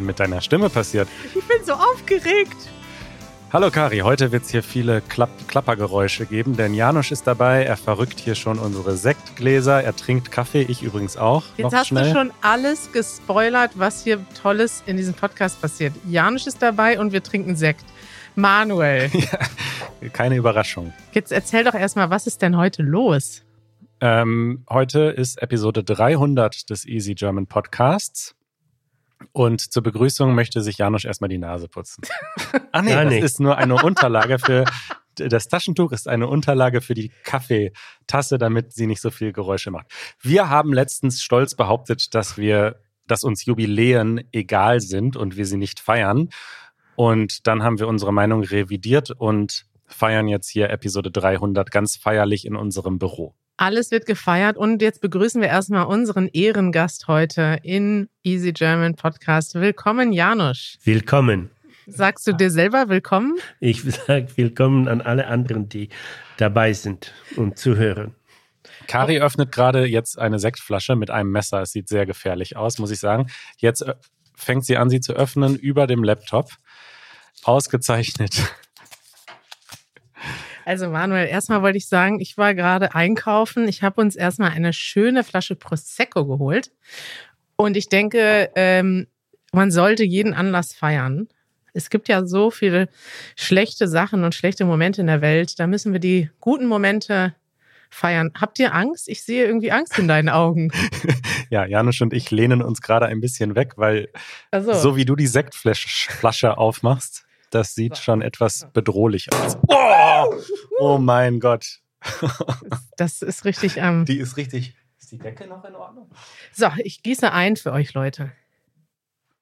Denn mit deiner Stimme passiert? Ich bin so aufgeregt. Hallo Kari, heute wird es hier viele Klapp Klappergeräusche geben, denn Janusz ist dabei. Er verrückt hier schon unsere Sektgläser. Er trinkt Kaffee, ich übrigens auch. Jetzt hast schnell. du schon alles gespoilert, was hier Tolles in diesem Podcast passiert. Janusz ist dabei und wir trinken Sekt. Manuel, Keine Überraschung. jetzt erzähl doch erstmal, was ist denn heute los? Ähm, heute ist Episode 300 des Easy German Podcasts. Und zur Begrüßung möchte sich Janusz erstmal die Nase putzen. ah nee, Ja, das nee. ist nur eine Unterlage für, das Taschentuch ist eine Unterlage für die Kaffeetasse, damit sie nicht so viel Geräusche macht. Wir haben letztens stolz behauptet, dass wir, dass uns Jubiläen egal sind und wir sie nicht feiern. Und dann haben wir unsere Meinung revidiert und feiern jetzt hier Episode 300 ganz feierlich in unserem Büro. Alles wird gefeiert und jetzt begrüßen wir erstmal unseren Ehrengast heute in Easy German Podcast. Willkommen, Janusz. Willkommen. Sagst du dir selber willkommen? Ich sage willkommen an alle anderen, die dabei sind und zuhören. Kari öffnet gerade jetzt eine Sektflasche mit einem Messer. Es sieht sehr gefährlich aus, muss ich sagen. Jetzt äh, fängt sie an, sie zu öffnen über dem Laptop. Ausgezeichnet. Also Manuel, erstmal wollte ich sagen, ich war gerade einkaufen. Ich habe uns erstmal eine schöne Flasche Prosecco geholt. Und ich denke, ähm, man sollte jeden Anlass feiern. Es gibt ja so viele schlechte Sachen und schlechte Momente in der Welt. Da müssen wir die guten Momente feiern. Habt ihr Angst? Ich sehe irgendwie Angst in deinen Augen. Ja, Janusz und ich lehnen uns gerade ein bisschen weg, weil Also, so wie du die Sektflasche Flasche aufmachst, das sieht schon etwas bedrohlich aus. Oh, oh mein Gott. das ist richtig. Ähm, Die ist richtig. Ist die Decke noch in Ordnung? so, ich gieße ein für euch Leute.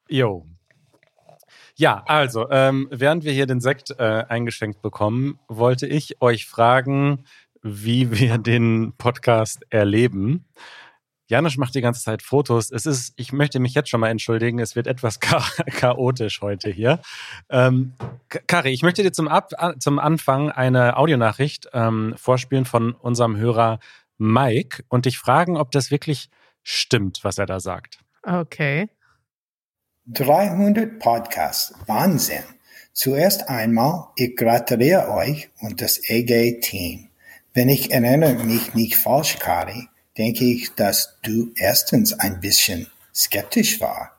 Jo. Ja, also, ähm, während wir hier den Sekt äh, eingeschenkt bekommen, wollte ich euch fragen, wie wir den Podcast erleben. Janusz macht die ganze Zeit Fotos. Es ist, ich möchte mich jetzt schon mal entschuldigen, es wird etwas cha chaotisch heute hier. Ähm, Kari, ich möchte dir zum, Ab zum Anfang eine Audionachricht ähm, vorspielen von unserem Hörer Mike und dich fragen, ob das wirklich stimmt, was er da sagt. Okay. 300 Podcasts. Wahnsinn. Zuerst einmal, ich gratuliere euch und das EG-Team. Wenn ich erinnere mich nicht falsch, Kari, denke ich, dass du erstens ein bisschen skeptisch war.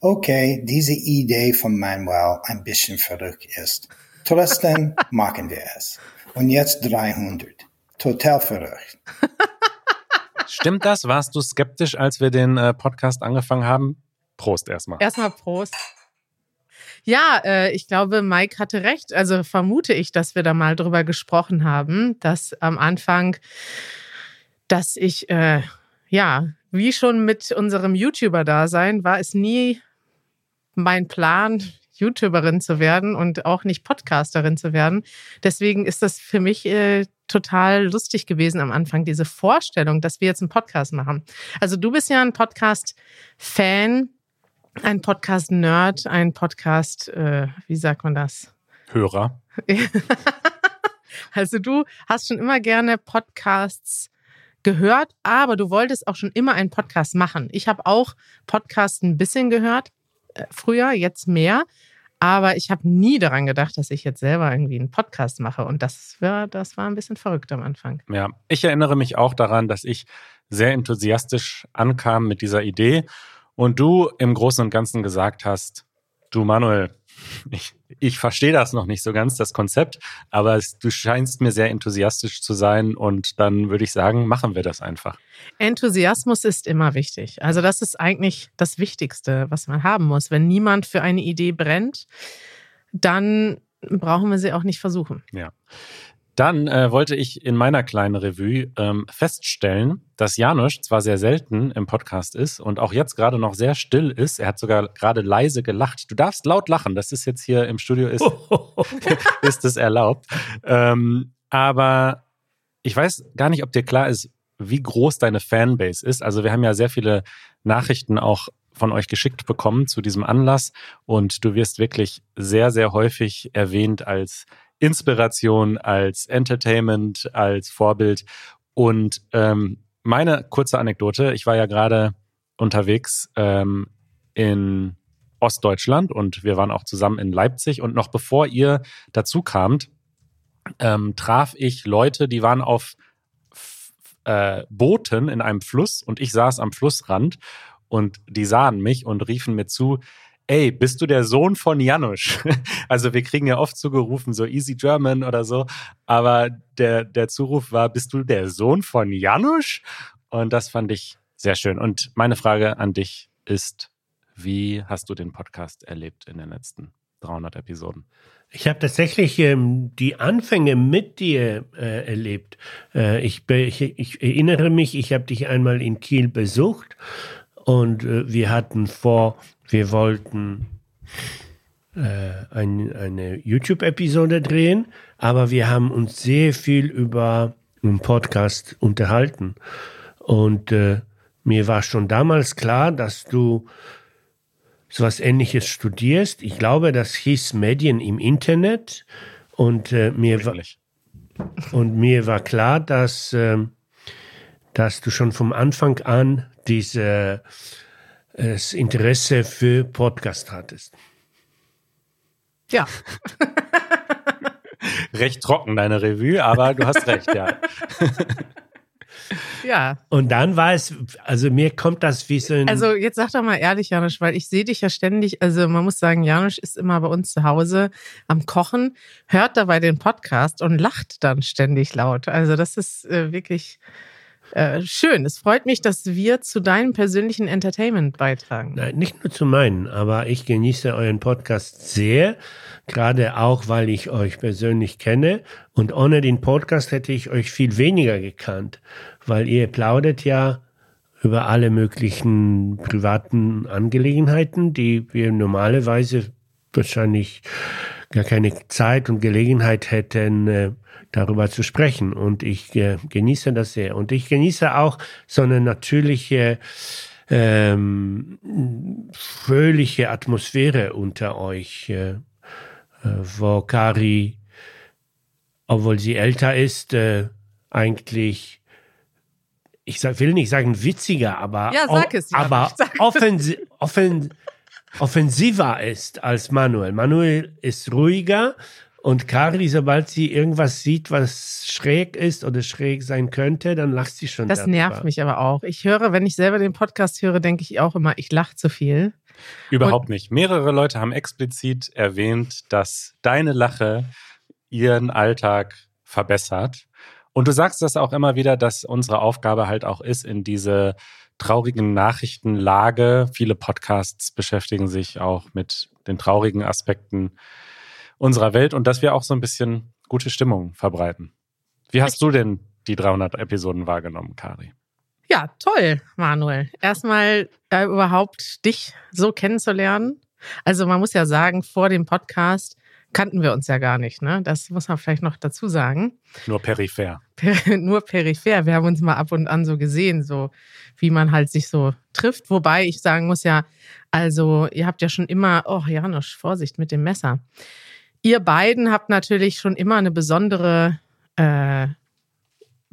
Okay, diese Idee von Manuel ein bisschen verrückt ist. Trotzdem machen wir es. Und jetzt 300. Total verrückt. Stimmt das? Warst du skeptisch, als wir den äh, Podcast angefangen haben? Prost erstmal. Erstmal Prost. Ja, äh, ich glaube, Mike hatte recht. Also vermute ich, dass wir da mal drüber gesprochen haben, dass am Anfang, dass ich, äh, ja, wie schon mit unserem YouTuber-Dasein, war es nie mein Plan, YouTuberin zu werden und auch nicht Podcasterin zu werden. Deswegen ist das für mich äh, total lustig gewesen am Anfang, diese Vorstellung, dass wir jetzt einen Podcast machen. Also du bist ja ein Podcast-Fan, ein Podcast-Nerd, ein Podcast, äh, wie sagt man das? Hörer. also du hast schon immer gerne Podcasts gehört, aber du wolltest auch schon immer einen Podcast machen. Ich habe auch Podcasts ein bisschen gehört, äh, früher, jetzt mehr. Aber ich habe nie daran gedacht, dass ich jetzt selber irgendwie einen Podcast mache. Und das war, das war ein bisschen verrückt am Anfang. Ja, ich erinnere mich auch daran, dass ich sehr enthusiastisch ankam mit dieser Idee und du im Großen und Ganzen gesagt hast, du Manuel, ich, ich verstehe das noch nicht so ganz, das Konzept, aber es, du scheinst mir sehr enthusiastisch zu sein und dann würde ich sagen, machen wir das einfach. Enthusiasmus ist immer wichtig. Also das ist eigentlich das Wichtigste, was man haben muss. Wenn niemand für eine Idee brennt, dann brauchen wir sie auch nicht versuchen. Ja. Dann äh, wollte ich in meiner kleinen Revue ähm, feststellen, dass Janusz zwar sehr selten im Podcast ist und auch jetzt gerade noch sehr still ist. Er hat sogar gerade leise gelacht. Du darfst laut lachen. Das ist jetzt hier im Studio ist, ist es erlaubt. Ähm, aber ich weiß gar nicht, ob dir klar ist, wie groß deine Fanbase ist. Also wir haben ja sehr viele Nachrichten auch von euch geschickt bekommen zu diesem Anlass und du wirst wirklich sehr, sehr häufig erwähnt als Inspiration, als Entertainment, als Vorbild. Und ähm, meine kurze Anekdote, ich war ja gerade unterwegs ähm, in Ostdeutschland und wir waren auch zusammen in Leipzig. Und noch bevor ihr dazu kamt, ähm, traf ich Leute, die waren auf äh, Booten in einem Fluss und ich saß am Flussrand und die sahen mich und riefen mir zu, ey, bist du der Sohn von Janusz? Also wir kriegen ja oft zugerufen, so Easy German oder so, aber der, der Zuruf war, bist du der Sohn von Janusz? Und das fand ich sehr schön. Und meine Frage an dich ist, wie hast du den Podcast erlebt in den letzten 300 Episoden? Ich habe tatsächlich ähm, die Anfänge mit dir äh, erlebt. Äh, ich, ich, ich, erinnere mich, ich habe dich einmal in Kiel besucht und äh, wir hatten vor, wir wollten äh, ein, eine YouTube-Episode drehen, aber wir haben uns sehr viel über einen Podcast unterhalten. Und äh, mir war schon damals klar, dass du so was Ähnliches studierst. Ich glaube, das hieß Medien im Internet. Und, äh, mir, war, und mir war klar, dass, äh, dass du schon vom Anfang an diese, äh, das Interesse für Podcast hattest. Ja. recht trocken, deine Revue, aber du hast recht, ja. Ja. Und dann war es, also mir kommt das wie so ein. Also jetzt sag doch mal ehrlich, Janusz, weil ich sehe dich ja ständig, also man muss sagen, Janusz ist immer bei uns zu Hause am Kochen, hört dabei den Podcast und lacht dann ständig laut. Also das ist äh, wirklich äh, schön. Es freut mich, dass wir zu deinem persönlichen Entertainment beitragen. Nein, nicht nur zu meinen, aber ich genieße euren Podcast sehr, gerade auch, weil ich euch persönlich kenne. Und ohne den Podcast hätte ich euch viel weniger gekannt, weil ihr plaudert ja über alle möglichen privaten Angelegenheiten, die wir normalerweise wahrscheinlich gar keine Zeit und Gelegenheit hätten, äh, darüber zu sprechen. Und ich äh, genieße das sehr. Und ich genieße auch so eine natürliche, ähm, fröhliche Atmosphäre unter euch, äh, äh, wo Kari, obwohl sie älter ist, äh, eigentlich ich will nicht sagen witziger, aber, ja, es, ja, aber offensi offen offensiver ist als Manuel. Manuel ist ruhiger und Kari, sobald sie irgendwas sieht, was schräg ist oder schräg sein könnte, dann lacht sie schon. Das darüber. nervt mich aber auch. Ich höre, wenn ich selber den Podcast höre, denke ich auch immer, ich lache zu viel. Überhaupt und nicht. Mehrere Leute haben explizit erwähnt, dass deine Lache ihren Alltag verbessert. Und du sagst das auch immer wieder, dass unsere Aufgabe halt auch ist, in diese traurigen Nachrichtenlage. Viele Podcasts beschäftigen sich auch mit den traurigen Aspekten unserer Welt und dass wir auch so ein bisschen gute Stimmung verbreiten. Wie hast du denn die 300 Episoden wahrgenommen, Kari? Ja, toll, Manuel. Erstmal äh, überhaupt dich so kennenzulernen. Also man muss ja sagen, vor dem Podcast kannten wir uns ja gar nicht. Ne? Das muss man vielleicht noch dazu sagen. Nur peripher. Per, nur peripher. Wir haben uns mal ab und an so gesehen, so wie man halt sich so trifft. Wobei ich sagen muss ja, also ihr habt ja schon immer, oh Janusz, Vorsicht mit dem Messer. Ihr beiden habt natürlich schon immer eine besondere äh,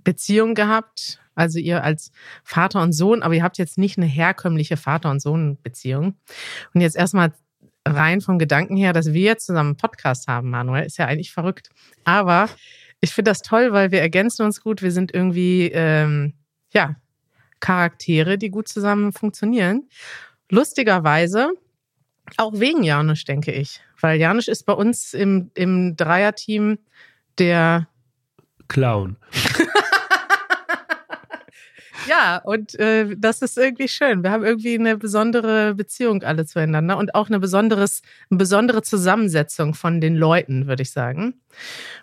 Beziehung gehabt. Also ihr als Vater und Sohn, aber ihr habt jetzt nicht eine herkömmliche Vater- und Sohn-Beziehung. Und jetzt erstmal rein vom Gedanken her, dass wir jetzt zusammen einen Podcast haben, Manuel, ist ja eigentlich verrückt. Aber ich finde das toll, weil wir ergänzen uns gut. Wir sind irgendwie, ähm, ja, Charaktere, die gut zusammen funktionieren. Lustigerweise auch wegen Janusz, denke ich. Weil Janusz ist bei uns im, im Dreierteam der Clown. ja, und äh, das ist irgendwie schön. Wir haben irgendwie eine besondere Beziehung alle zueinander und auch eine, besonderes, eine besondere Zusammensetzung von den Leuten, würde ich sagen.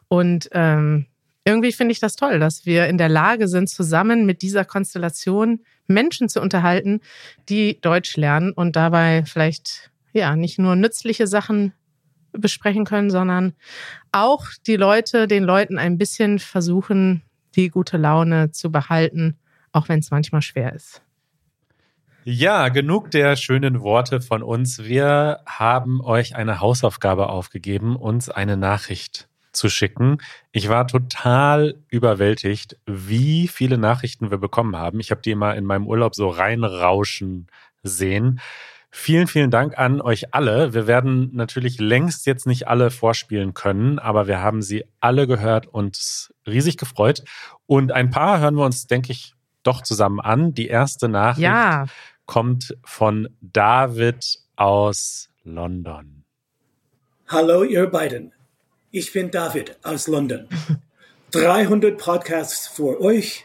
Und ähm, irgendwie finde ich das toll, dass wir in der Lage sind, zusammen mit dieser Konstellation Menschen zu unterhalten, die Deutsch lernen und dabei vielleicht ja, nicht nur nützliche Sachen besprechen können, sondern auch die Leute, den Leuten ein bisschen versuchen, die gute Laune zu behalten, auch wenn es manchmal schwer ist. Ja, genug der schönen Worte von uns. Wir haben euch eine Hausaufgabe aufgegeben, uns eine Nachricht zu schicken. Ich war total überwältigt, wie viele Nachrichten wir bekommen haben. Ich habe die immer in meinem Urlaub so reinrauschen sehen. Vielen, vielen Dank an euch alle. Wir werden natürlich längst jetzt nicht alle vorspielen können, aber wir haben sie alle gehört und riesig gefreut. Und ein paar hören wir uns, denke ich, doch zusammen an. Die erste Nachricht Ja. kommt von David aus London. Hallo, ihr beiden. Ich bin David aus London. 300 Podcasts für euch,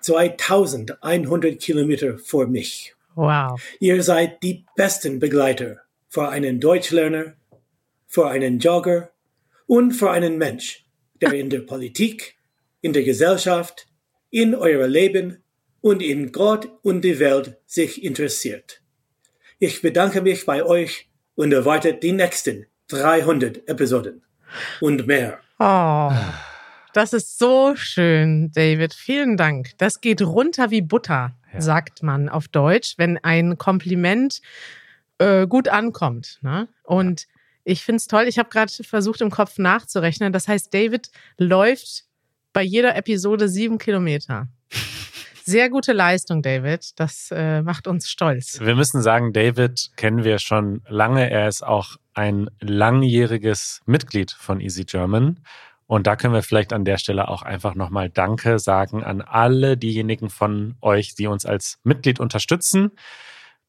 2100 Kilometer für mich. Wow. Ihr seid die besten Begleiter für einen Deutschlerner, für einen Jogger und für einen Mensch, der in der Politik, in der Gesellschaft, in eurem Leben und in Gott und die Welt sich interessiert. Ich bedanke mich bei euch und erwartet die nächsten 300 Episoden und mehr. Oh. Das ist so schön, David. Vielen Dank. Das geht runter wie Butter, Ja. sagt man auf Deutsch, wenn ein Kompliment äh, gut ankommt. Ne? Und ich finde es toll. Ich habe gerade versucht, im Kopf nachzurechnen. Das heißt, David läuft bei jeder Episode sieben Kilometer. Sehr gute Leistung, David. Das äh, macht uns stolz. Wir müssen sagen, David kennen wir schon lange. Er ist auch ein langjähriges Mitglied von Easy German. Und da können wir vielleicht an der Stelle auch einfach nochmal Danke sagen an alle diejenigen von euch, die uns als Mitglied unterstützen.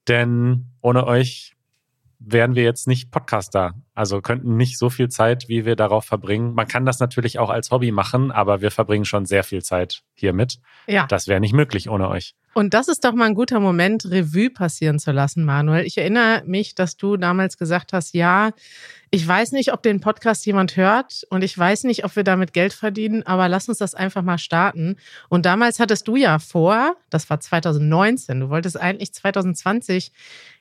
Denn ohne euch wären wir jetzt nicht Podcaster. Also könnten nicht so viel Zeit, wie wir darauf verbringen. Man kann das natürlich auch als Hobby machen, aber wir verbringen schon sehr viel Zeit hiermit. Ja. Das wäre nicht möglich ohne euch. Und das ist doch mal ein guter Moment, Revue passieren zu lassen, Manuel. Ich erinnere mich, dass du damals gesagt hast, ja, ich weiß nicht, ob den Podcast jemand hört und ich weiß nicht, ob wir damit Geld verdienen, aber lass uns das einfach mal starten. Und damals hattest du ja vor, das war 2019, du wolltest eigentlich 2020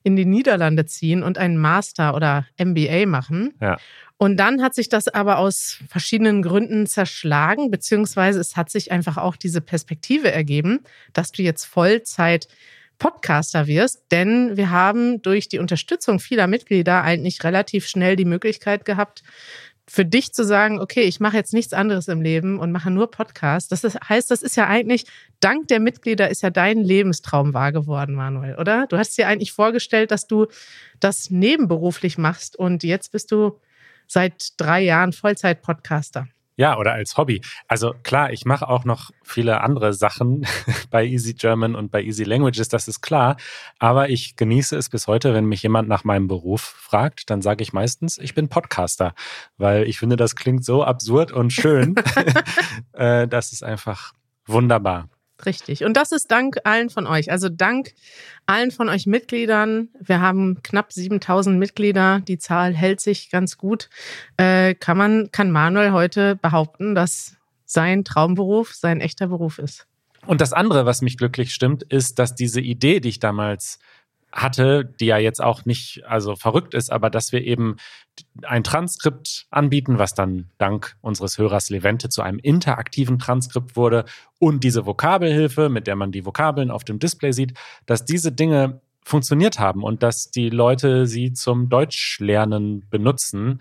in die Niederlande ziehen und einen Master oder MBA machen. Ja. Und dann hat sich das aber aus verschiedenen Gründen zerschlagen, beziehungsweise es hat sich einfach auch diese Perspektive ergeben, dass du jetzt Vollzeit Podcaster wirst, denn wir haben durch die Unterstützung vieler Mitglieder eigentlich relativ schnell die Möglichkeit gehabt, für dich zu sagen, okay, ich mache jetzt nichts anderes im Leben und mache nur Podcast. Das ist, heißt, das ist ja eigentlich, dank der Mitglieder ist ja dein Lebenstraum wahr geworden, Manuel, oder? Du hast dir eigentlich vorgestellt, dass du das nebenberuflich machst und jetzt bist du seit drei Jahren Vollzeit-Podcaster. Ja, oder als Hobby. Also klar, ich mache auch noch viele andere Sachen bei Easy German und bei Easy Languages, das ist klar. Aber ich genieße es bis heute, wenn mich jemand nach meinem Beruf fragt, dann sage ich meistens, ich bin Podcaster, weil ich finde, das klingt so absurd und schön. Äh, das ist einfach wunderbar. Richtig. Und das ist dank allen von euch. Also dank allen von euch Mitgliedern. Wir haben knapp 7000 Mitglieder. Die Zahl hält sich ganz gut. Äh, kann man, kann Manuel heute behaupten, dass sein Traumberuf sein echter Beruf ist. Und das andere, was mich glücklich stimmt, ist, dass diese Idee, die ich damals hatte, die ja jetzt auch nicht also verrückt ist, aber dass wir eben ein Transkript anbieten, was dann dank unseres Hörers Levente zu einem interaktiven Transkript wurde und diese Vokabelhilfe, mit der man die Vokabeln auf dem Display sieht, dass diese Dinge funktioniert haben und dass die Leute sie zum Deutschlernen benutzen,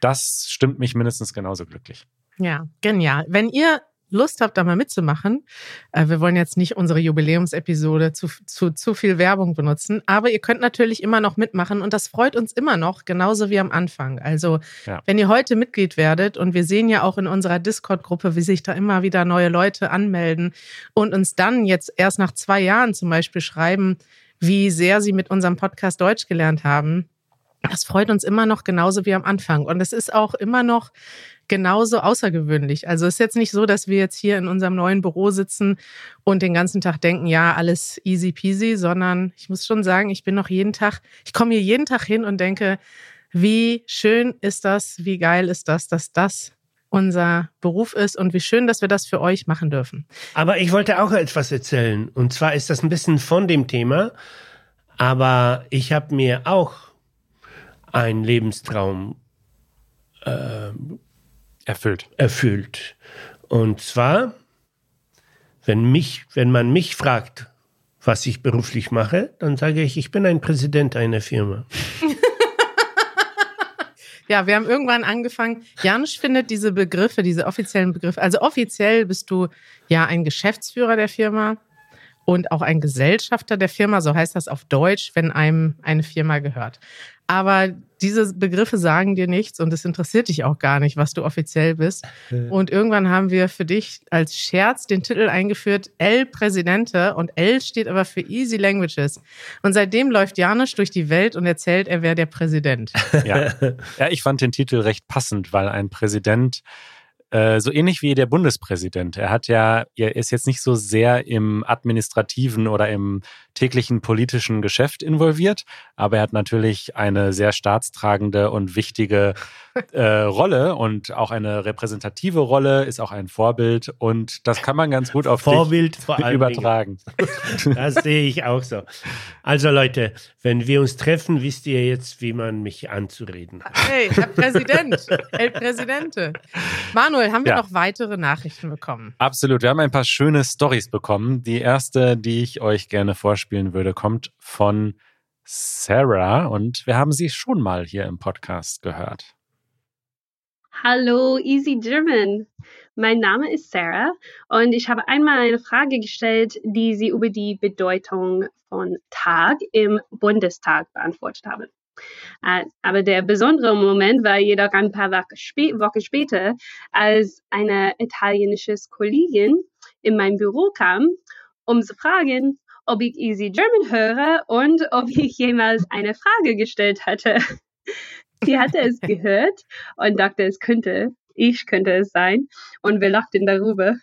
das stimmt mich mindestens genauso glücklich. Ja, genial. Wenn ihr Lust habt, da mal mitzumachen, äh, wir wollen jetzt nicht unsere Jubiläumsepisode zu, zu, zu viel Werbung benutzen, aber ihr könnt natürlich immer noch mitmachen und das freut uns immer noch, genauso wie am Anfang. Also, Ja. wenn ihr heute Mitglied werdet und wir sehen ja auch in unserer Discord-Gruppe, wie sich da immer wieder neue Leute anmelden und uns dann jetzt erst nach zwei Jahren zum Beispiel schreiben, wie sehr sie mit unserem Podcast Deutsch gelernt haben. Das freut uns immer noch genauso wie am Anfang. Und es ist auch immer noch genauso außergewöhnlich. Also es ist jetzt nicht so, dass wir jetzt hier in unserem neuen Büro sitzen und den ganzen Tag denken, ja, alles easy peasy, sondern ich muss schon sagen, ich bin noch jeden Tag, ich komme hier jeden Tag hin und denke, wie schön ist das, wie geil ist das, dass das unser Beruf ist und wie schön, dass wir das für euch machen dürfen. Aber ich wollte auch etwas erzählen. Und zwar ist das ein bisschen von dem Thema. Aber ich habe mir auch einen Lebenstraum Erfüllt. erfüllt. Und zwar, wenn mich, wenn man mich fragt, was ich beruflich mache, dann sage ich, ich bin ein Präsident einer Firma. Ja, wir haben irgendwann angefangen. Janusz findet diese Begriffe, diese offiziellen Begriffe. Also offiziell bist du ja ein Geschäftsführer der Firma und auch ein Gesellschafter der Firma, so heißt das auf Deutsch, wenn einem eine Firma gehört. Aber diese Begriffe sagen dir nichts und es interessiert dich auch gar nicht, was du offiziell bist. Und irgendwann haben wir für dich als Scherz den Titel eingeführt, El Presidente und L steht aber für Easy Languages. Und seitdem läuft Janusz durch die Welt und erzählt, er wäre der Präsident. Ja. ja, ich fand den Titel recht passend, weil ein Präsident äh, so ähnlich wie der Bundespräsident. Er hat ja, er ist jetzt nicht so sehr im administrativen oder im täglichen politischen Geschäft involviert, aber er hat natürlich eine sehr staatstragende und wichtige äh, Rolle und auch eine repräsentative Rolle, ist auch ein Vorbild und das kann man ganz gut auf Vorbild dich vor allem übertragen. Das sehe ich auch so. Also Leute, wenn wir uns treffen, wisst ihr jetzt, wie man mich anzureden hat. Hey, Herr Präsident, El Presidente. Manuel, haben wir Ja. noch weitere Nachrichten bekommen? Absolut. Wir haben ein paar schöne Stories bekommen. Die erste, die ich euch gerne vorspielen würde, kommt von Sarah und wir haben sie schon mal hier im Podcast gehört. Hallo, Easy German. Mein Name ist Sarah und ich habe einmal eine Frage gestellt, die Sie über die Bedeutung von Tag im Bundestag beantwortet haben. Äh, Aber der besondere Moment war jedoch ein paar Wochen spä Wochen später, als eine italienische Kollegin in mein Büro kam, um zu fragen, ob ich Easy German höre und ob ich jemals eine Frage gestellt hatte. Sie hatte es gehört und dachte, es könnte, ich könnte es sein. Und wir lachten darüber.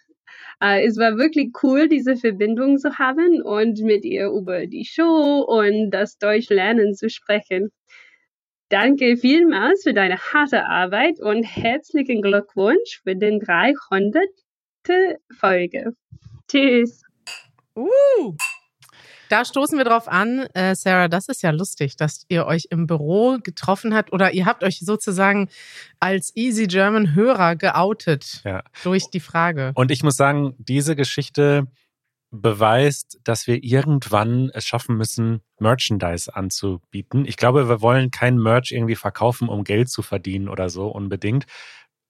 Äh, es war wirklich cool, diese Verbindung zu haben und mit ihr über die Show und das Deutschlernen zu sprechen. Danke vielmals für deine harte Arbeit und herzlichen Glückwunsch für den 300. Folge. Tschüss. Uh, da stoßen wir drauf an, äh, Sarah, das ist ja lustig, dass ihr euch im Büro getroffen habt oder ihr habt euch sozusagen als Easy German Hörer geoutet Ja. durch die Frage. Und ich muss sagen, diese Geschichte beweist, dass wir irgendwann es schaffen müssen, Merchandise anzubieten. Ich glaube, wir wollen kein Merch irgendwie verkaufen, um Geld zu verdienen oder so unbedingt.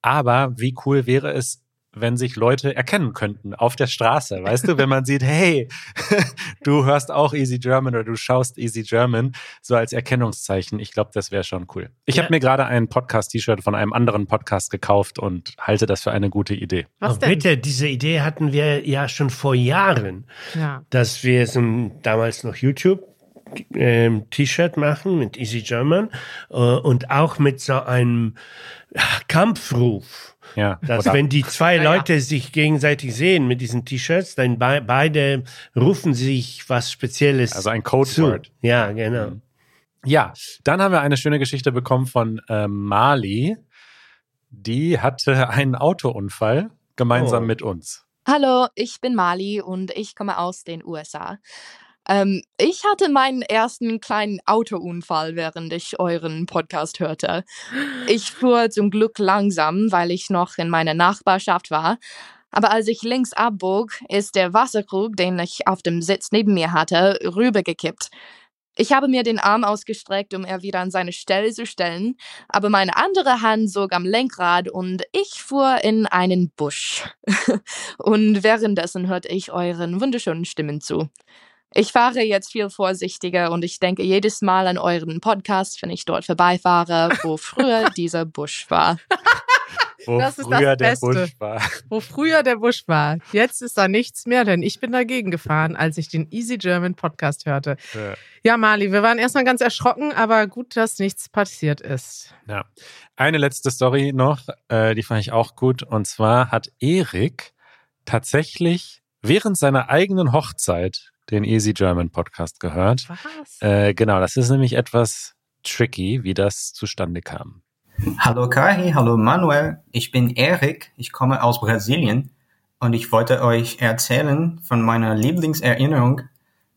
Aber wie cool wäre es, wenn sich Leute erkennen könnten auf der Straße, weißt du, wenn man sieht, hey, du hörst auch Easy German oder du schaust Easy German, so als Erkennungszeichen. Ich glaube, das wäre schon cool. Ich Ja. habe mir gerade ein Podcast-T-Shirt von einem anderen Podcast gekauft und halte das für eine gute Idee. Was denn? bitte, diese Idee hatten wir ja schon vor Jahren, Ja. dass wir so ein, damals noch YouTube ähm, T-Shirt machen mit Easy German äh, und auch mit so einem ja, Kampfruf. Ja, Dass oder- wenn die zwei Ja, ja. Leute sich gegenseitig sehen mit diesen T-Shirts, dann bei, beide rufen sich was Spezielles Also ein zu. Codewort. Ja, genau. Ja, dann haben wir eine schöne Geschichte bekommen von ähm, Mali. Die hatte einen Autounfall gemeinsam Oh. mit uns. Hallo, ich bin Mali und ich komme aus den USA. Ähm, ich hatte meinen ersten kleinen Autounfall, während ich euren Podcast hörte. Ich fuhr zum Glück langsam, weil ich noch in meiner Nachbarschaft war. Aber als ich links abbog, ist der Wasserkrug, den ich auf dem Sitz neben mir hatte, rübergekippt. Ich habe mir den Arm ausgestreckt, um er wieder an seine Stelle zu stellen, aber meine andere Hand sog am Lenkrad und ich fuhr in einen Busch. und währenddessen hörte ich euren wunderschönen Stimmen zu. Ich fahre jetzt viel vorsichtiger und ich denke jedes Mal an euren Podcast, wenn ich dort vorbeifahre, wo früher dieser Busch war. Wo Das ist das früher der Beste. Busch war. Wo früher der Busch war. Jetzt ist da nichts mehr, denn ich bin dagegen gefahren, als ich den Easy German Podcast hörte. Ja. Ja, Mali, wir waren erstmal ganz erschrocken, aber gut, dass nichts passiert ist. Ja. Eine letzte Story noch, äh, die fand ich auch gut. Und zwar hat Erik tatsächlich während seiner eigenen Hochzeit den Easy German Podcast gehört. Was? Äh, genau, das ist nämlich etwas tricky, wie das zustande kam. Hallo Kahi, hallo Manuel. Ich bin Erik, ich komme aus Brasilien und ich wollte euch erzählen von meiner Lieblingserinnerung,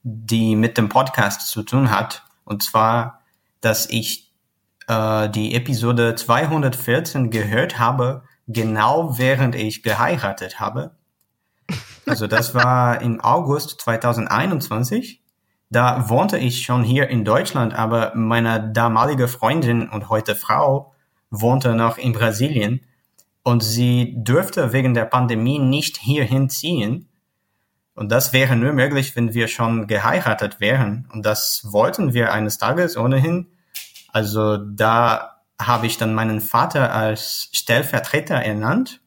die mit dem Podcast zu tun hat. Und zwar, dass ich äh, die Episode 214 gehört habe, genau während ich geheiratet habe. Also das war im August 2021. Da wohnte ich schon hier in Deutschland, aber meine damalige Freundin und heute Frau wohnte noch in Brasilien und sie dürfte wegen der Pandemie nicht hierhin ziehen. Und das wäre nur möglich, wenn wir schon geheiratet wären. Und das wollten wir eines Tages ohnehin. Also da habe ich dann meinen Vater als Stellvertreter ernannt.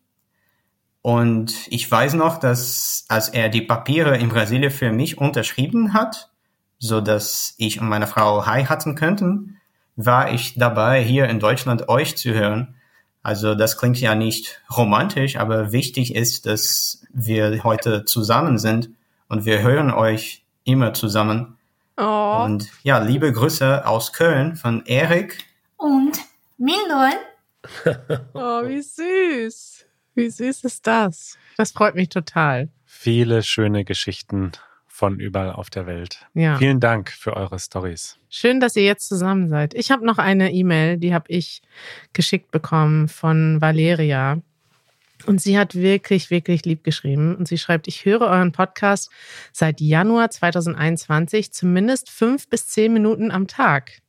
Und ich weiß noch, dass als er die Papiere in Brasilien für mich unterschrieben hat, so dass ich und meine Frau heiraten könnten, war ich dabei, hier in Deutschland euch zu hören. Also das klingt ja nicht romantisch, aber wichtig ist, dass wir heute zusammen sind und wir hören euch immer zusammen. Oh. Und ja, liebe Grüße aus Köln von Erik. Und Milon. oh, wie süß. Wie süß ist das? Das freut mich total. Viele schöne Geschichten von überall auf der Welt. Ja. Vielen Dank für eure Stories. Schön, dass ihr jetzt zusammen seid. Ich habe noch eine E-Mail, die habe ich geschickt bekommen von Valeria. Und sie hat wirklich, wirklich lieb geschrieben. Und sie schreibt, ich höre euren Podcast seit Januar 2021 zumindest fünf bis zehn Minuten am Tag.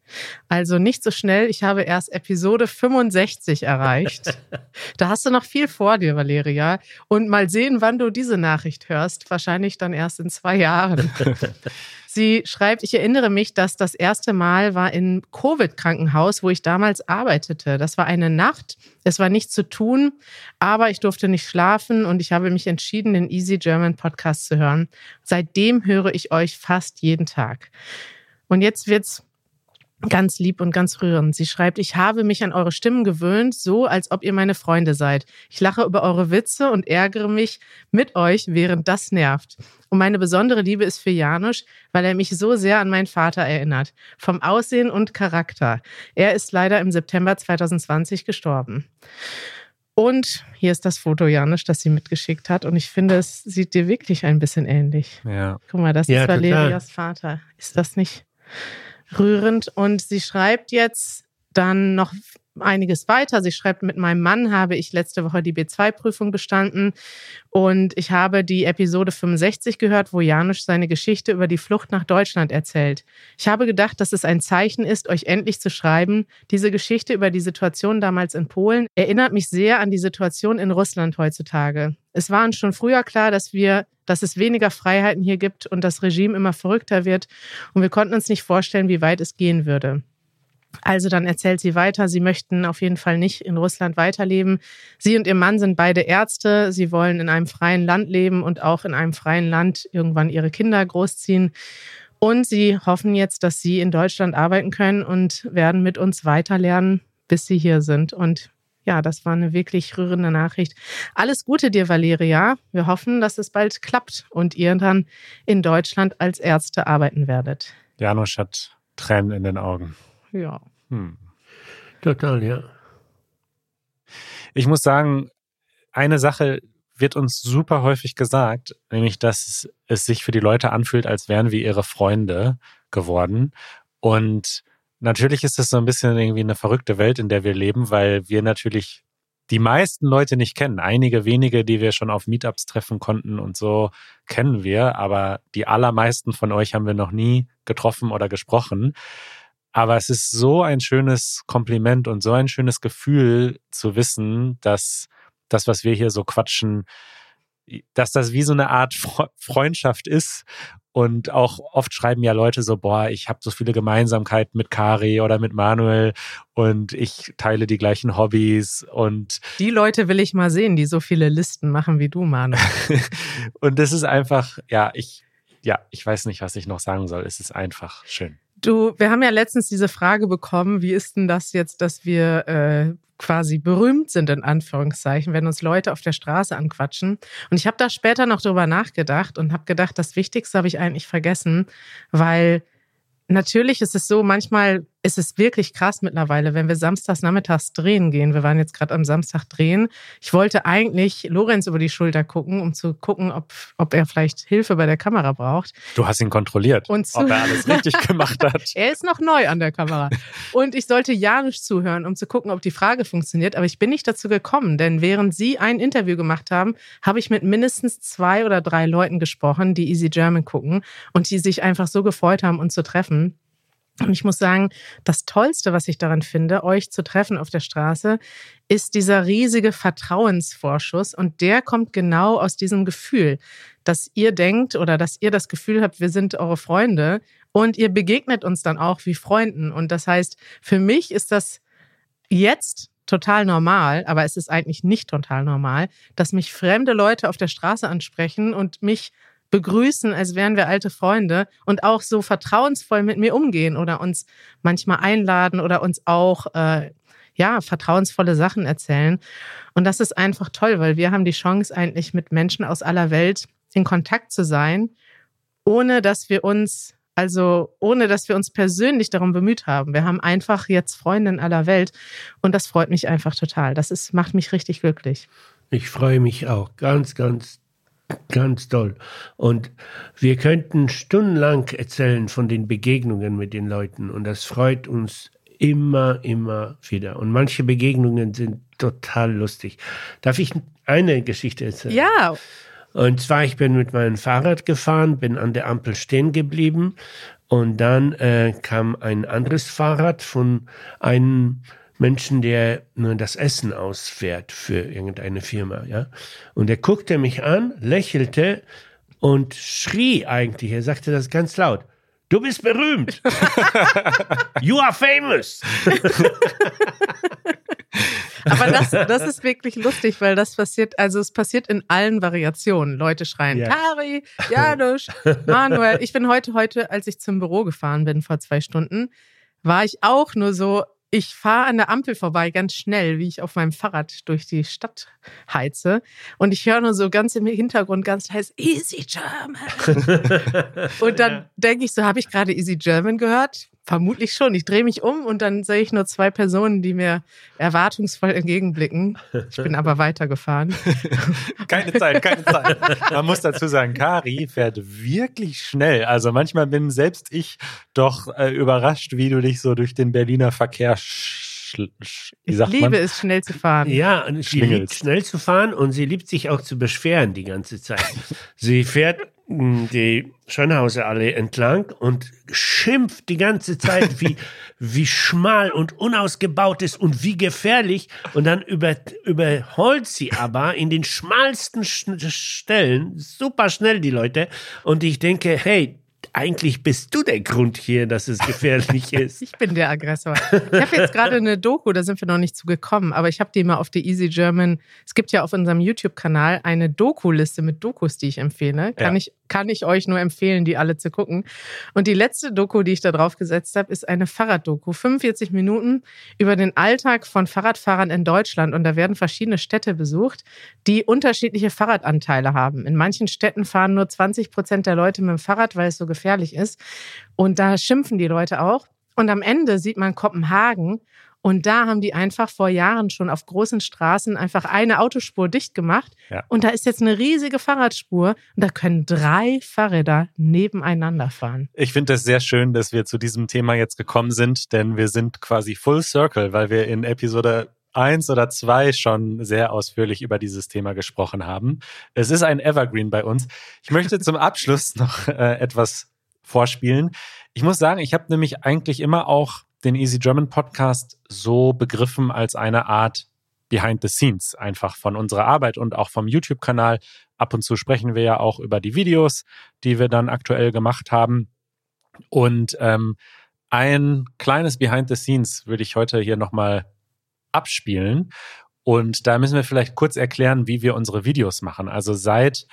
Also nicht so schnell. Ich habe erst Episode 65 erreicht. da hast du noch viel vor dir, Valeria. Und mal sehen, wann du diese Nachricht hörst. Wahrscheinlich dann erst in zwei Jahren. Sie schreibt, ich erinnere mich, dass das erste Mal war im Covid-Krankenhaus, wo ich damals arbeitete. Das war eine Nacht. Es war nichts zu tun, aber ich durfte nicht schlafen und ich habe mich entschieden, den Easy German Podcast zu hören. Seitdem höre ich euch fast jeden Tag. Und jetzt wird's Ganz lieb und ganz rührend. Sie schreibt, ich habe mich an eure Stimmen gewöhnt, so als ob ihr meine Freunde seid. Ich lache über eure Witze und ärgere mich mit euch, während das nervt. Und meine besondere Liebe ist für Janusz, weil er mich so sehr an meinen Vater erinnert. Vom Aussehen und Charakter. Er ist leider im September 2020 gestorben. Und hier ist das Foto, Janusz, das sie mitgeschickt hat. Und ich finde, es sieht dir wirklich ein bisschen ähnlich. Ja. Guck mal, das Ja, ist Valerias. Vater. Ist das nicht rührend? Und sie schreibt jetzt dann noch einiges weiter. Sie schreibt, mit meinem Mann habe ich letzte Woche die B2-Prüfung bestanden und ich habe die Episode 65 gehört, wo Janusz seine Geschichte über die Flucht nach Deutschland erzählt. Ich habe gedacht, dass es ein Zeichen ist, euch endlich zu schreiben. Diese Geschichte über die Situation damals in Polen erinnert mich sehr an die Situation in Russland heutzutage. Es war uns schon früher klar, dass wir, dass es weniger Freiheiten hier gibt und das Regime immer verrückter wird und wir konnten uns nicht vorstellen, wie weit es gehen würde. Also dann erzählt sie weiter, sie möchten auf jeden Fall nicht in Russland weiterleben. Sie und ihr Mann sind beide Ärzte. Sie wollen in einem freien Land leben und auch in einem freien Land irgendwann ihre Kinder großziehen. Und sie hoffen jetzt, dass sie in Deutschland arbeiten können und werden mit uns weiterlernen, bis sie hier sind. Und ja, das war eine wirklich rührende Nachricht. Alles Gute dir, Valeria. Wir hoffen, dass es bald klappt und ihr dann in Deutschland als Ärzte arbeiten werdet. Janusz hat Tränen in den Augen. Ja. Hm. Total, ja. Ich muss sagen, eine Sache wird uns super häufig gesagt, nämlich, dass es sich für die Leute anfühlt, als wären wir ihre Freunde geworden. Und natürlich ist das so ein bisschen irgendwie eine verrückte Welt, in der wir leben, weil wir natürlich die meisten Leute nicht kennen. Einige wenige, die wir schon auf Meetups treffen konnten und so, kennen wir, aber die allermeisten von euch haben wir noch nie getroffen oder gesprochen. Aber es ist so ein schönes Kompliment und so ein schönes Gefühl zu wissen, dass das, was wir hier so quatschen, dass das wie so eine Art Fre- Freundschaft ist. Und auch oft schreiben ja Leute so, boah, ich habe so viele Gemeinsamkeiten mit Kari oder mit Manuel und ich teile die gleichen Hobbys und Die Leute will ich mal sehen, die so viele Listen machen wie du, Manu. und das ist einfach, ja, ich, ja, ich weiß nicht, was ich noch sagen soll. Es ist einfach schön. Du, wir haben ja letztens diese Frage bekommen, wie ist denn das jetzt, dass wir äh, quasi berühmt sind, in Anführungszeichen, wenn uns Leute auf der Straße anquatschen. Und ich habe da später noch drüber nachgedacht und habe gedacht, das Wichtigste habe ich eigentlich vergessen, weil natürlich ist es so, manchmal ist es wirklich krass mittlerweile, wenn wir samstags nachmittags drehen gehen. Wir waren jetzt gerade am Samstag drehen. Ich wollte eigentlich Lorenz über die Schulter gucken, um zu gucken, ob, ob er vielleicht Hilfe bei der Kamera braucht. Du hast ihn kontrolliert, Und ob er alles richtig gemacht hat. Er ist noch neu an der Kamera. Und ich sollte Janusz zuhören, um zu gucken, ob die Frage funktioniert. Aber ich bin nicht dazu gekommen, denn während Sie ein Interview gemacht haben, habe ich mit mindestens zwei oder drei Leuten gesprochen, die Easy German gucken und die sich einfach so gefreut haben, uns zu treffen. Und ich muss sagen, das Tollste, was ich daran finde, euch zu treffen auf der Straße, ist dieser riesige Vertrauensvorschuss. Und der kommt genau aus diesem Gefühl, dass ihr denkt oder dass ihr das Gefühl habt, wir sind eure Freunde und ihr begegnet uns dann auch wie Freunden. Und das heißt, für mich ist das jetzt total normal, aber es ist eigentlich nicht total normal, dass mich fremde Leute auf der Straße ansprechen und mich begrüßen, als wären wir alte Freunde und auch so vertrauensvoll mit mir umgehen oder uns manchmal einladen oder uns auch äh, ja vertrauensvolle Sachen erzählen. Und das ist einfach toll, weil wir haben die Chance eigentlich mit Menschen aus aller Welt in Kontakt zu sein, ohne dass wir uns also ohne dass wir uns persönlich darum bemüht haben. Wir haben einfach jetzt Freunde in aller Welt und das freut mich einfach total. Das ist, macht mich richtig glücklich. Ich freue mich auch ganz, ganz Ganz toll. Und wir könnten stundenlang erzählen von den Begegnungen mit den Leuten. Und das freut uns immer, immer wieder. Und manche Begegnungen sind total lustig. Darf ich eine Geschichte erzählen? Ja. Und zwar, ich bin mit meinem Fahrrad gefahren, bin an der Ampel stehen geblieben. Und dann äh, kam ein anderes Fahrrad von einem Menschen, der nur das Essen ausfährt für irgendeine Firma, ja. Und er guckte mich an, lächelte und schrie eigentlich. Er sagte das ganz laut. Du bist berühmt. you are famous. Aber das, das ist wirklich lustig, weil das passiert, also es passiert in allen Variationen. Leute schreien, ja. Kari, Janusz, Manuel. Ich bin heute, heute, als ich zum Büro gefahren bin vor zwei Stunden, war ich auch nur so, ich fahre an der Ampel vorbei, ganz schnell, wie ich auf meinem Fahrrad durch die Stadt heize. Und ich höre nur so ganz im Hintergrund ganz heiß, Easy German. und dann denke ich so, habe ich gerade Easy German gehört? Vermutlich schon. Ich drehe mich um und dann sehe ich nur zwei Personen, die mir erwartungsvoll entgegenblicken. Ich bin aber weitergefahren. keine Zeit, keine Zeit. Man muss dazu sagen, Kari fährt wirklich schnell. Also manchmal bin selbst ich doch äh, überrascht, wie du dich so durch den Berliner Verkehr ich liebe man? es, schnell zu fahren. Ja, und sie liebt schnell zu fahren und sie liebt sich auch zu beschweren die ganze Zeit. sie fährt die Schönhauser Allee entlang und schimpft die ganze Zeit, wie, wie schmal und unausgebaut ist und wie gefährlich. Und dann über, überholt sie aber in den schmalsten Stellen super schnell die Leute. Und ich denke, hey, eigentlich bist du der Grund hier, dass es gefährlich ist. ich bin der Aggressor. Ich habe jetzt gerade eine Doku, da sind wir noch nicht zugekommen, aber ich habe die mal auf die Easy German. Es gibt ja auf unserem YouTube-Kanal eine Doku-Liste mit Dokus, die ich empfehle. Kann, ja. ich, kann ich euch nur empfehlen, die alle zu gucken. Und die letzte Doku, die ich da drauf gesetzt habe, ist eine Fahrraddoku. 45 Minuten über den Alltag von Fahrradfahrern in Deutschland. Und da werden verschiedene Städte besucht, die unterschiedliche Fahrradanteile haben. In manchen Städten fahren nur 20 Prozent der Leute mit dem Fahrrad, weil es so gefährlich ist. Und da schimpfen die Leute auch. Und am Ende sieht man Kopenhagen und da haben die einfach vor Jahren schon auf großen Straßen einfach eine Autospur dicht gemacht. Ja. Und da ist jetzt eine riesige Fahrradspur und da können drei Fahrräder nebeneinander fahren. Ich finde es sehr schön, dass wir zu diesem Thema jetzt gekommen sind, denn wir sind quasi full circle, weil wir in Episode eins oder zwei schon sehr ausführlich über dieses Thema gesprochen haben. Es ist ein Evergreen bei uns. Ich möchte zum Abschluss noch äh, etwas vorspielen. Ich muss sagen, ich habe nämlich eigentlich immer auch den Easy German Podcast so begriffen als eine Art Behind the Scenes einfach von unserer Arbeit und auch vom YouTube-Kanal. Ab und zu sprechen wir ja auch über die Videos, die wir dann aktuell gemacht haben. Und ähm, ein kleines Behind the Scenes würde ich heute hier nochmal abspielen. Und da müssen wir vielleicht kurz erklären, wie wir unsere Videos machen. Also seit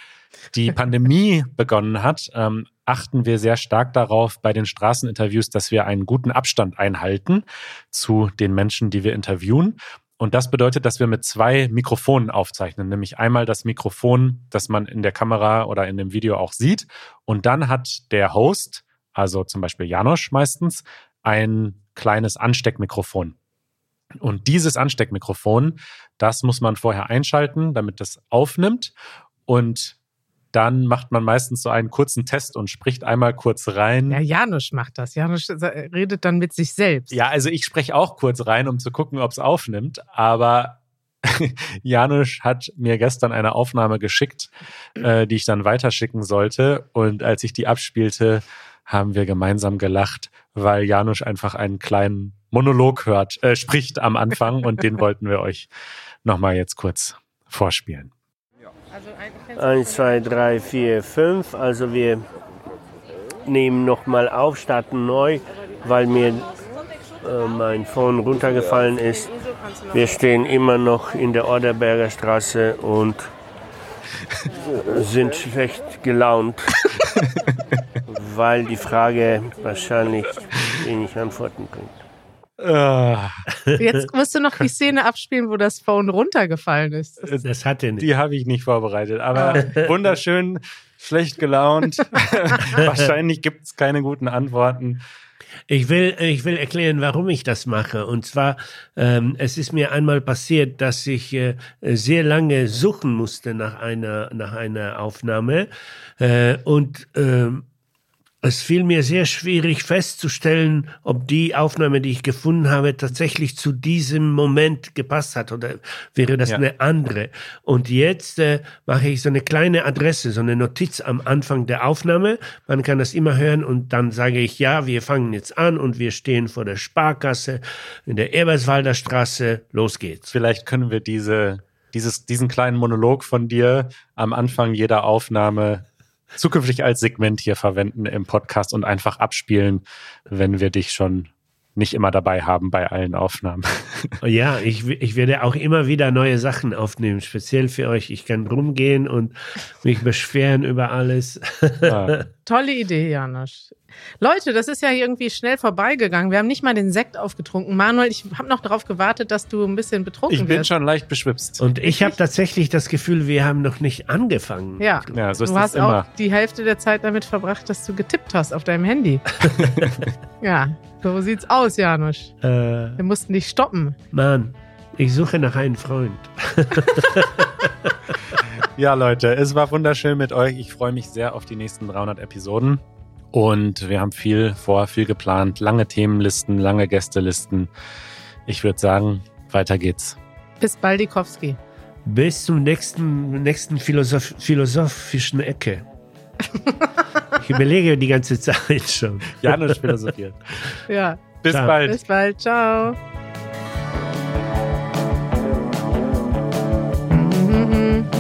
die Pandemie begonnen hat, ähm, achten wir sehr stark darauf bei den Straßeninterviews, dass wir einen guten Abstand einhalten zu den Menschen, die wir interviewen. Und das bedeutet, dass wir mit zwei Mikrofonen aufzeichnen, nämlich einmal das Mikrofon, das man in der Kamera oder in dem Video auch sieht. Und dann hat der Host, also zum Beispiel Janosch meistens, ein kleines Ansteckmikrofon. Und dieses Ansteckmikrofon, das muss man vorher einschalten, damit das aufnimmt. Und dann macht man meistens so einen kurzen Test und spricht einmal kurz rein. Ja, Janusz macht das. Janusz redet dann mit sich selbst. Ja, also ich spreche auch kurz rein, um zu gucken, ob es aufnimmt. Aber Janusz hat mir gestern eine Aufnahme geschickt, äh, die ich dann weiterschicken sollte. Und als ich die abspielte, haben wir gemeinsam gelacht, weil Janusz einfach einen kleinen Monolog hört, äh, spricht am Anfang und den wollten wir euch nochmal jetzt kurz vorspielen. Eins, zwei, drei, vier, fünf. Also wir nehmen nochmal auf, starten neu, weil mir äh, mein Phone runtergefallen ist. Wir stehen immer noch in der Orderberger Straße und sind schlecht gelaunt, weil die Frage wahrscheinlich wenig Antworten bringt. Ah, Jetzt musst du noch die Szene abspielen, wo das Phone runtergefallen ist. Das hat er nicht. die habe ich nicht vorbereitet, aber wunderschön, schlecht gelaunt. Wahrscheinlich gibt es keine guten Antworten. Ich will, ich will erklären, warum ich das mache. Und zwar, ähm, es ist mir einmal passiert, dass ich äh, sehr lange suchen musste nach einer, nach einer Aufnahme. Äh, und ähm, es fiel mir sehr schwierig festzustellen, ob die Aufnahme, die ich gefunden habe, tatsächlich zu diesem Moment gepasst hat oder wäre das Ja. eine andere. Und jetzt äh, mache ich so eine kleine Adresse, so eine Notiz am Anfang der Aufnahme. Man kann das immer hören und dann sage ich, ja, wir fangen jetzt an und wir stehen vor der Sparkasse in der Eberswalder Straße. Los geht's. Vielleicht können wir diese, dieses, diesen kleinen Monolog von dir am Anfang jeder Aufnahme zukünftig als Segment hier verwenden im Podcast und einfach abspielen, wenn wir dich schon nicht immer dabei haben bei allen Aufnahmen. Ja, ich, ich werde auch immer wieder neue Sachen aufnehmen, speziell für euch. Ich kann rumgehen und mich beschweren über alles. Ah. Tolle Idee, Janusz. Leute, das ist ja irgendwie schnell vorbeigegangen. Wir haben nicht mal den Sekt aufgetrunken. Manuel, ich habe noch darauf gewartet, dass du ein bisschen betrunken Ich bin wirst. schon leicht beschwipst. Und ich habe tatsächlich das Gefühl, wir haben noch nicht angefangen. Ja, Ja, so ist du das hast immer. auch die Hälfte der Zeit damit verbracht, dass du getippt hast auf deinem Handy. ja, so sieht's aus, Janusz. Äh, Wir mussten dich stoppen. Mann, ich suche nach einem Freund. Ja, Leute, es war wunderschön mit euch. Ich freue mich sehr auf die nächsten 300 Episoden. Und wir haben viel vor, viel geplant. Lange Themenlisten, lange Gästelisten. Ich würde sagen, weiter geht's. Bis bald, Dikowski. Bis zum nächsten, nächsten Philosoph philosophischen Ecke. ich überlege die ganze Zeit schon. Janusz philosophiert. ja. Bis Ciao. bald. Bis bald. Ciao. Mm -hmm.